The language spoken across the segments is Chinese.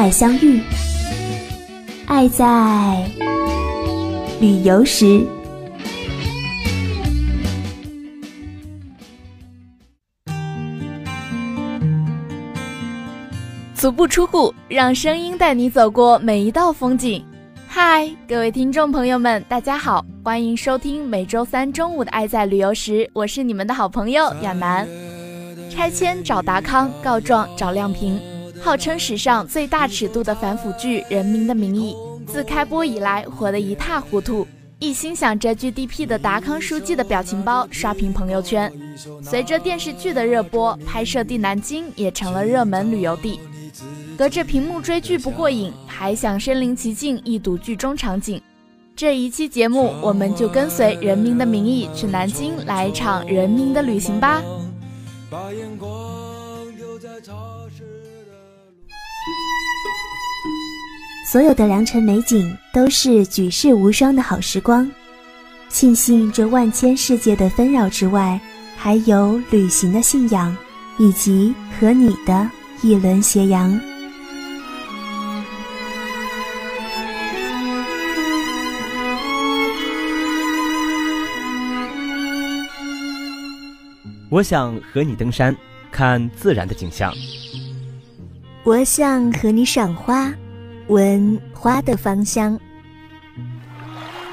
爱相遇，爱在旅游时。足不出户，让声音带你走过每一道风景。嗨，各位听众朋友们，大家好，欢迎收听每周三中午的《爱在旅游时》，我是你们的好朋友亚楠。拆迁找达康，告状找亮平，号称史上最大尺度的反腐剧《人民的名义》，自开播以来火得一塌糊涂。一心想着 GDP 的达康书记的表情包刷屏朋友圈。随着电视剧的热播，拍摄地南京也成了热门旅游地。隔着屏幕追剧不过瘾，还想身临其境一睹剧中场景。这一期节目，我们就跟随《人民的名义》去南京来一场人民的旅行吧。把眼光留在朝所有的良辰美景都是举世无双的好时光，庆幸这万千世界的纷扰之外，还有旅行的信仰，以及和你的一轮斜阳。我想和你登山，看自然的景象。我想和你赏花，闻花的芳香。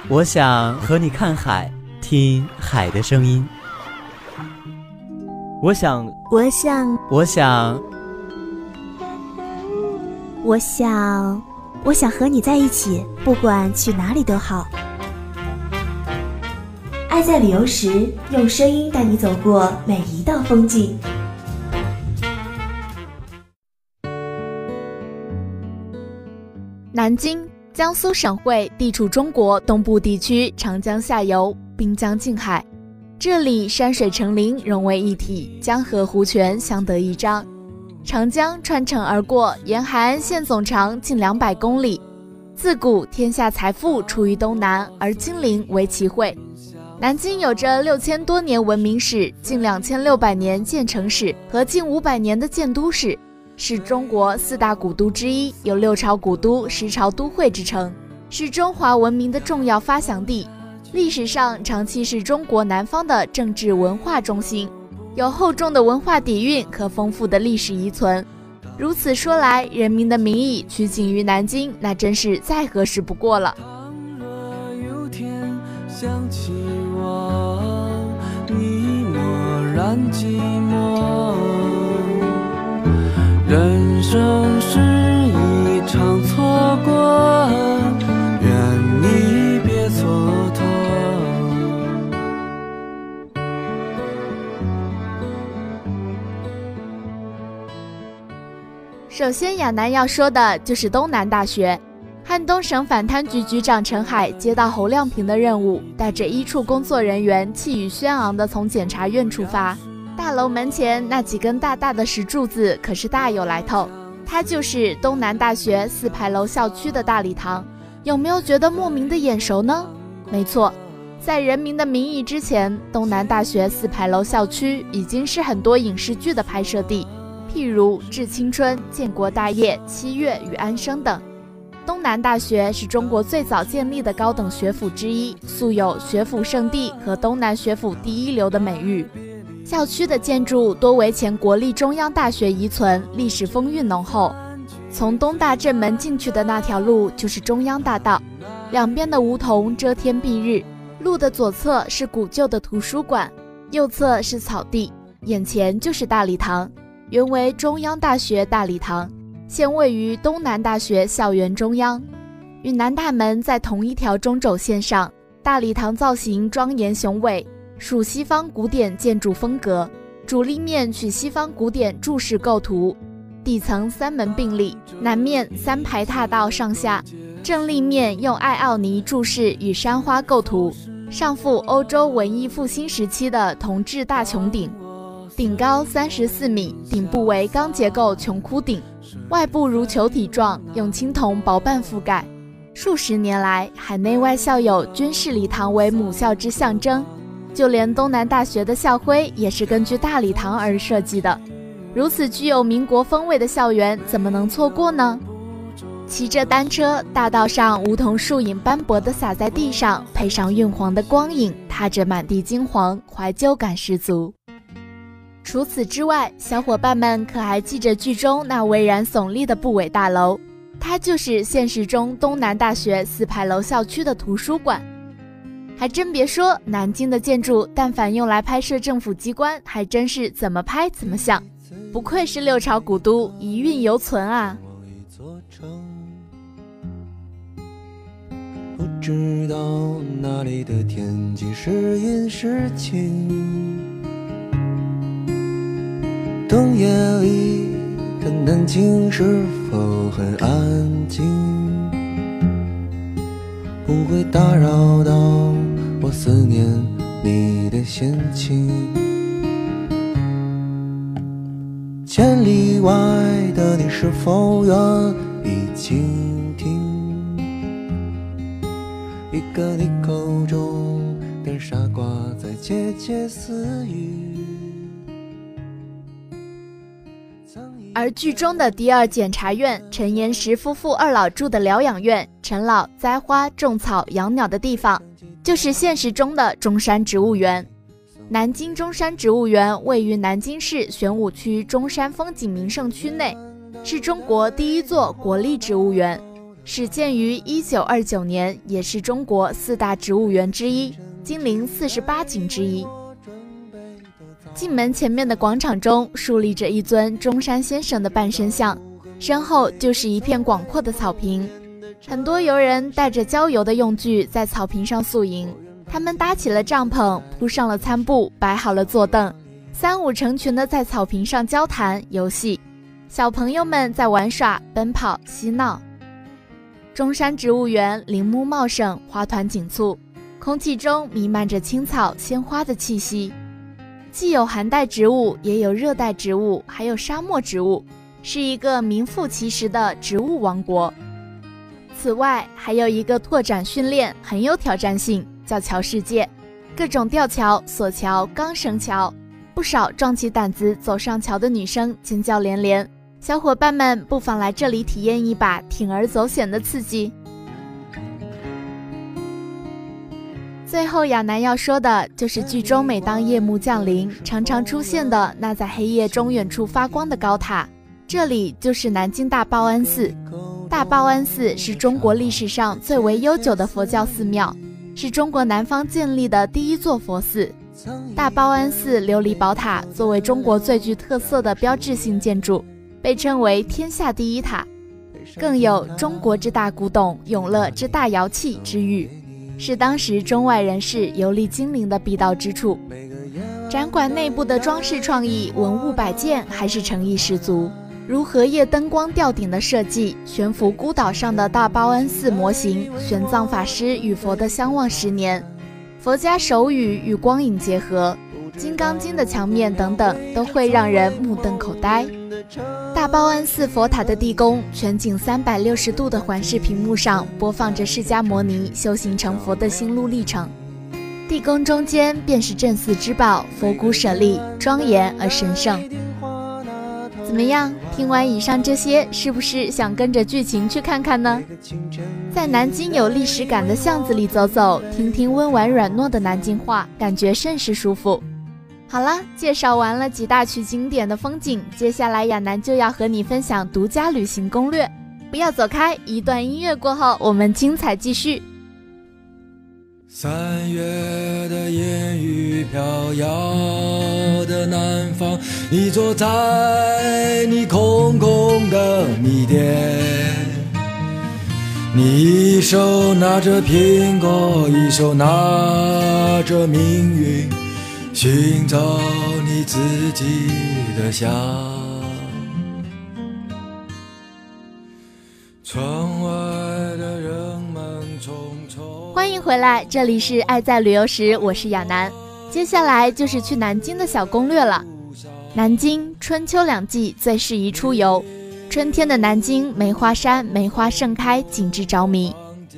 我想和你看海，听海的声音。我想，我想，我想，我想，我想和你在一起，不管去哪里都好。爱在旅游时，用声音带你走过每一道风景。南京，江苏省会，地处中国东部地区，长江下游，滨江近海。这里山水成林，融为一体，江河湖泉相得益彰。长江穿城而过，沿海岸线总长近两百公里。自古天下财富出于东南，而金陵为其会。南京有着六千多年文明史、近两千六百年建城史和近五百年的建都史，是中国四大古都之一，有六朝古都、十朝都会之称，是中华文明的重要发祥地。历史上长期是中国南方的政治文化中心，有厚重的文化底蕴和丰富的历史遗存。如此说来，《人民的名义》取景于南京，那真是再合适不过了。想起我，你默然寂首先，亚楠要说的就是东南大学。汉东省反贪局局长陈海接到侯亮平的任务，带着一处工作人员气宇轩昂地从检察院出发。大楼门前那几根大大的石柱子可是大有来头，它就是东南大学四牌楼校区的大礼堂。有没有觉得莫名的眼熟呢？没错，在《人民的名义》之前，东南大学四牌楼校区已经是很多影视剧的拍摄地，譬如《致青春》《建国大业》《七月与安生》等。东南大学是中国最早建立的高等学府之一，素有“学府圣地”和“东南学府第一流”的美誉。校区的建筑多为前国立中央大学遗存，历史风韵浓厚。从东大正门进去的那条路就是中央大道，两边的梧桐遮天蔽日。路的左侧是古旧的图书馆，右侧是草地，眼前就是大礼堂，原为中央大学大礼堂。现位于东南大学校园中央，与南大门在同一条中轴线上。大礼堂造型庄严雄伟，属西方古典建筑风格，主立面取西方古典柱式构图。底层三门并立，南面三排踏道上下，正立面用艾奥尼柱式与山花构图，上覆欧洲文艺复兴时期的铜制大穹顶，顶高三十四米，顶部为钢结构穹窟顶，外部如球体状，用青铜薄瓣覆盖。数十年来，海内外校友均视礼堂为母校之象征，就连东南大学的校徽也是根据大礼堂而设计的。如此具有民国风味的校园，怎么能错过呢？骑着单车，大道上梧桐树影斑驳地洒在地上，配上晕黄的光影，踏着满地金黄，怀旧感十足。除此之外，小伙伴们可还记着剧中那巍然耸立的部委大楼？它就是现实中东南大学四牌楼校区的图书馆。还真别说，南京的建筑，但凡用来拍摄政府机关，还真是怎么拍怎么像。不愧是六朝古都，遗韵犹存啊！不知道哪里的天气是阴是晴，冬夜里的南京是否很安静？不会打扰到我思念你的心情。千里外的你是否愿意倾听一个你口中的傻瓜在窃窃私语？而剧中的第二检察院陈岩石夫妇二老住的疗养院，陈老栽花种草养鸟的地方，就是现实中的中山植物园。南京中山植物园位于南京市玄武区中山风景名胜区内，是中国第一座国立植物园，始建于一九二九年，也是中国四大植物园之一，金陵四十八景之一。进门前面的广场中竖立着一尊中山先生的半身像，身后就是一片广阔的草坪，很多游人带着郊游的用具在草坪上宿营。他们搭起了帐篷，铺上了餐布，摆好了坐凳，三五成群的在草坪上交谈游戏。小朋友们在玩耍、奔跑、嬉闹。中山植物园林木茂盛，花团锦簇，空气中弥漫着青草、鲜花的气息。既有寒带植物，也有热带植物，还有沙漠植物，是一个名副其实的植物王国。此外，还有一个拓展训练，很有挑战性。叫桥世界，各种吊桥、索桥、钢绳桥，不少壮起胆子走上桥的女生尖叫连连。小伙伴们不妨来这里体验一把铤而走险的刺激。最后，亚楠要说的就是剧中每当夜幕降临，常常出现的那在黑夜中远处发光的高塔，这里就是南京大报恩寺。大报恩寺是中国历史上最为悠久的佛教寺庙。是中国南方建立的第一座佛寺，大报恩寺琉璃宝塔作为中国最具特色的标志性建筑，被称为天下第一塔，更有中国之大古董、永乐之大窑器之誉，是当时中外人士游历金陵的必到之处。展馆内部的装饰创意、文物摆件还是诚意十足。如荷叶灯光吊顶的设计，悬浮孤岛上的大报恩寺模型，玄奘法师与佛的相望十年，佛家手语与光影结合，金刚经的墙面等等，都会让人目瞪口呆。大报恩寺佛塔的地宫全景三百六十度的环视屏幕上，播放着释迦牟尼修行成佛的心路历程。地宫中间便是镇寺之宝佛骨舍利，庄严而神圣。怎么样？听完以上这些，是不是想跟着剧情去看看呢？在南京有历史感的巷子里走走，听听温婉软糯的南京话，感觉甚是舒服。好了，介绍完了几大曲经典的风景，接下来亚楠就要和你分享独家旅行攻略。不要走开，一段音乐过后，我们精彩继续。三月的烟雨飘摇的南方，你坐在你空空的米店，你一手拿着苹果，一手拿着命运，寻找你自己的香。欢迎回来，这里是爱在旅游时，我是亚楠。接下来就是去南京的小攻略了。南京春秋两季最适宜出游。春天的南京，梅花山梅花盛开，景致着迷；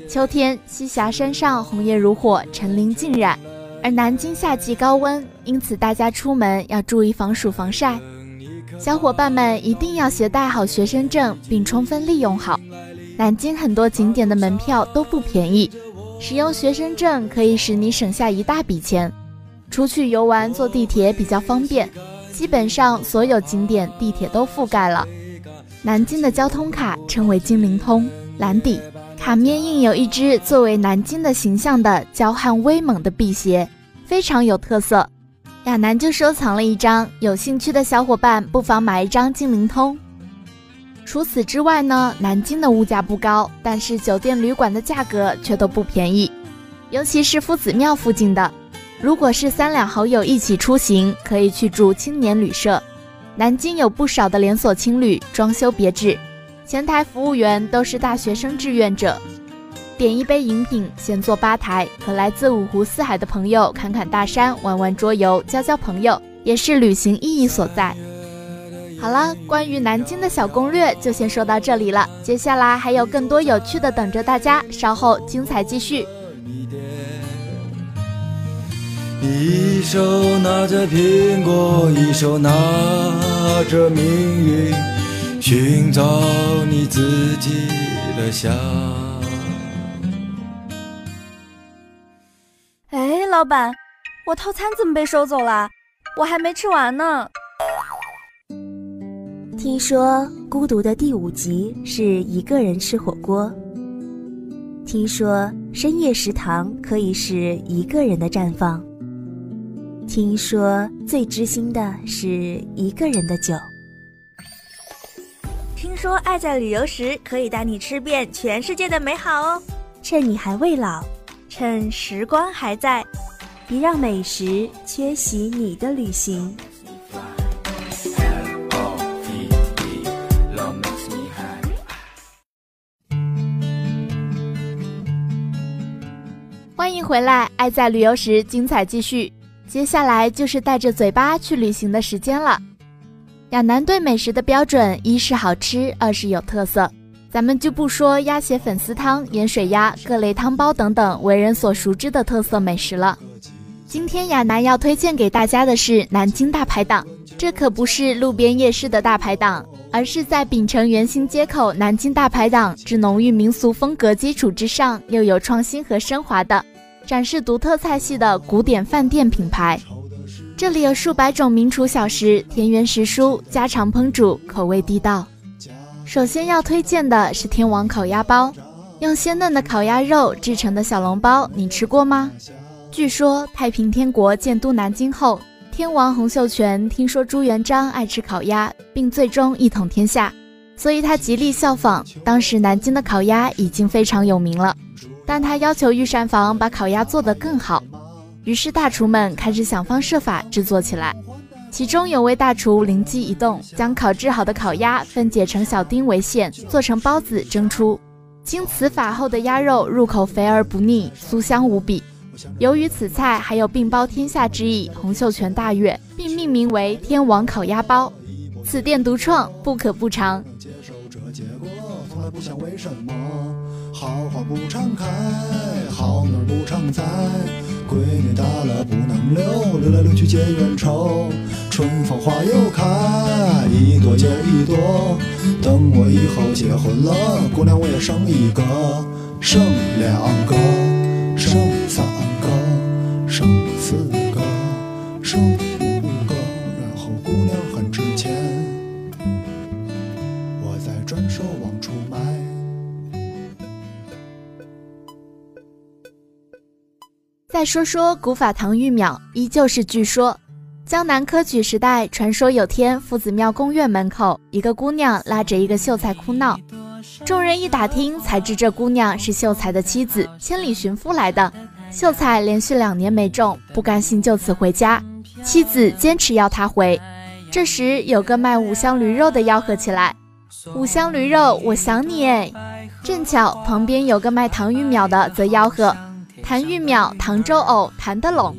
秋天，栖霞山上红叶如火，层林尽染。而南京夏季高温，因此大家出门要注意防暑防晒。小伙伴们一定要携带好学生证，并充分利用好。南京很多景点的门票都不便宜，使用学生证可以使你省下一大笔钱。出去游玩坐地铁比较方便，基本上所有景点地铁都覆盖了。南京的交通卡称为金灵通，蓝底，卡面印有一只作为南京的形象的娇悍威猛的辟邪，非常有特色。亚楠就收藏了一张，有兴趣的小伙伴不妨买一张金灵通。除此之外呢，南京的物价不高，但是酒店旅馆的价格却都不便宜，尤其是夫子庙附近的。如果是三两好友一起出行，可以去住青年旅社。南京有不少的连锁青旅，装修别致，前台服务员都是大学生志愿者。点一杯饮品，闲坐吧台，和来自五湖四海的朋友侃侃大山，玩玩桌游，交交朋友，也是旅行意义所在。好了，关于南京的小攻略就先说到这里了，接下来还有更多有趣的等着大家，稍后精彩继续。一手拿着苹果，一手拿着命运，寻找你自己的香。老板，我套餐怎么被收走了？我还没吃完呢。听说孤独的第五集是一个人吃火锅。听说深夜食堂可以是一个人的绽放。听说最知心的是一个人的酒。说爱在旅游时可以带你吃遍全世界的美好哦。趁你还未老，趁时光还在。别让美食缺席你的旅行。欢迎回来，爱在旅游时精彩继续。接下来就是带着嘴巴去旅行的时间了。亚楠对美食的标准，一是好吃，二是有特色。咱们就不说鸭血粉丝汤、盐水鸭、各类汤包等等为人所熟知的特色美食了。今天亚楠要推荐给大家的是南京大排档，这可不是路边夜市的大排档，而是在秉承圆心街口南京大排档之浓郁民俗风格基础之上，又有创新和升华的，展示独特菜系的古典饭店品牌。这里有数百种名厨小食，田园食蔬，家常烹煮，口味地道。首先要推荐的是天王烤鸭包，用鲜嫩的烤鸭肉制成的小笼包，你吃过吗？据说太平天国建都南京后，天王洪秀全听说朱元璋爱吃烤鸭，并最终一统天下，所以他极力效仿。当时南京的烤鸭已经非常有名了，但他要求御膳房把烤鸭做得更好。于是大厨们开始想方设法制作起来。其中有位大厨灵机一动，将烤制好的烤鸭分解成小丁为馅，做成包子蒸出。经此法后的鸭肉入口肥而不腻，酥香无比。由于此菜还有并包天下之意，洪秀全大悦，并命名为“天王烤鸭包”。此店独创，不可不尝。好花不常开，好女不常在，闺女大了不能留，留来留去结冤仇。春风花又开，一朵接一朵。等我以后结婚了，姑娘我也生一个，生两个，生三个。生四个，生再说说古法堂玉庙，依旧是据说，江南科举时代，传说有天夫子庙宫院门口，一个姑娘拉着一个秀才哭闹，众人一打听，才知这姑娘是秀才的妻子，千里寻夫来的。秀才连续两年没中，不甘心就此回家，妻子坚持要他回。这时有个卖五香驴肉的吆喝起来：“五香驴肉，我想你哎！”正巧旁边有个卖糖芋苗的，则吆喝：“糖芋苗、糖粥藕，谈得拢。”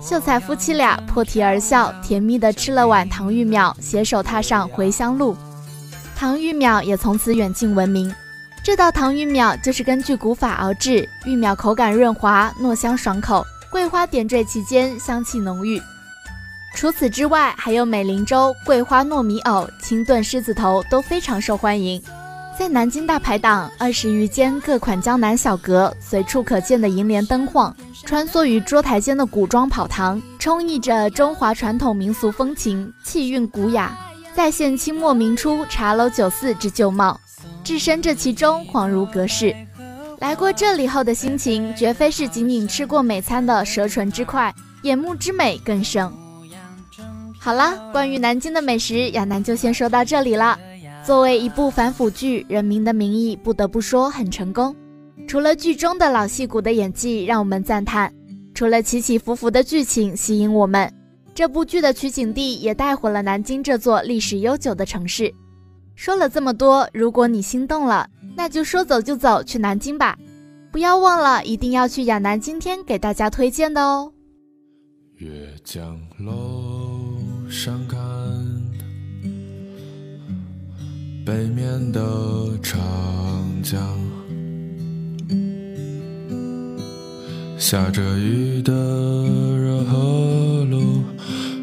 秀才夫妻俩破涕而笑，甜蜜地吃了碗糖芋苗，携手踏上回乡路。糖芋苗也从此远近闻名。这道糖芋苗就是根据古法熬制，芋苗口感润滑，糯香爽口，桂花点缀其间，香气浓郁。除此之外，还有美龄粥、桂花糯米藕、清炖狮子头都非常受欢迎。在南京大排档，二十余间各款江南小阁，随处可见的银联灯晃，穿梭于桌台间的古装跑堂，充溢着中华传统民俗风情，气韵古雅，再现清末明初茶楼酒肆之旧貌，置身这其中，恍如隔世。来过这里后的心情，绝非是仅仅吃过美餐的舌唇之快，眼目之美更胜。好了，关于南京的美食，亚楠就先说到这里了。作为一部反腐剧，《人民的名义》不得不说很成功。除了剧中的老戏骨的演技让我们赞叹，除了起起伏伏的剧情吸引我们，这部剧的取景地也带火了南京这座历史悠久的城市。说了这么多，如果你心动了，那就说走就走去南京吧！不要忘了，一定要去亚楠今天给大家推荐的哦。月江楼上看北面的长江，下着雨的热河路，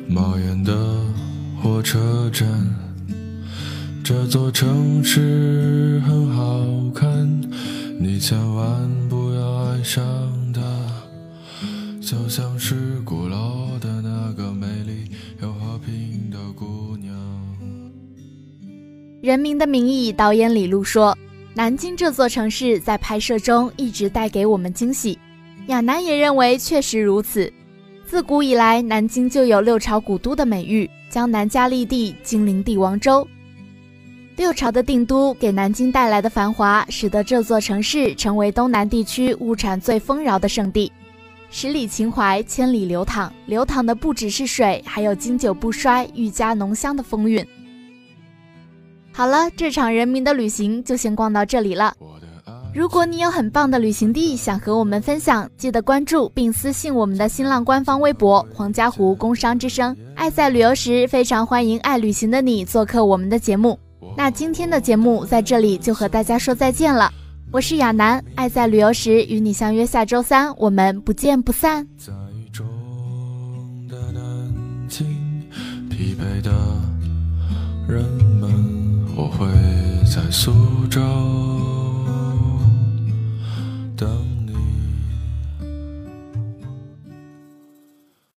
冒烟的火车站。这座城市很好看，你千万不要爱上它，就像是人民的名义》导演李路说：“南京这座城市在拍摄中一直带给我们惊喜。”亚楠也认为确实如此。自古以来，南京就有六朝古都的美誉，江南嘉利地，金陵帝王州。六朝的定都给南京带来的繁华，使得这座城市成为东南地区物产最丰饶的圣地。十里秦淮，千里流淌，流淌的不只是水，还有经久不衰、愈加浓香的风韵。好了，这场人民的旅行就先逛到这里了。如果你有很棒的旅行地想和我们分享，记得关注并私信我们的新浪官方微博“黄家湖工商之声”。爱在旅游时，非常欢迎爱旅行的你做客我们的节目。那今天的节目在这里就和大家说再见了。我是亚楠，爱在旅游时与你相约下周三，我们不见不散。在雨中的南京，疲惫的人。我会在苏州等。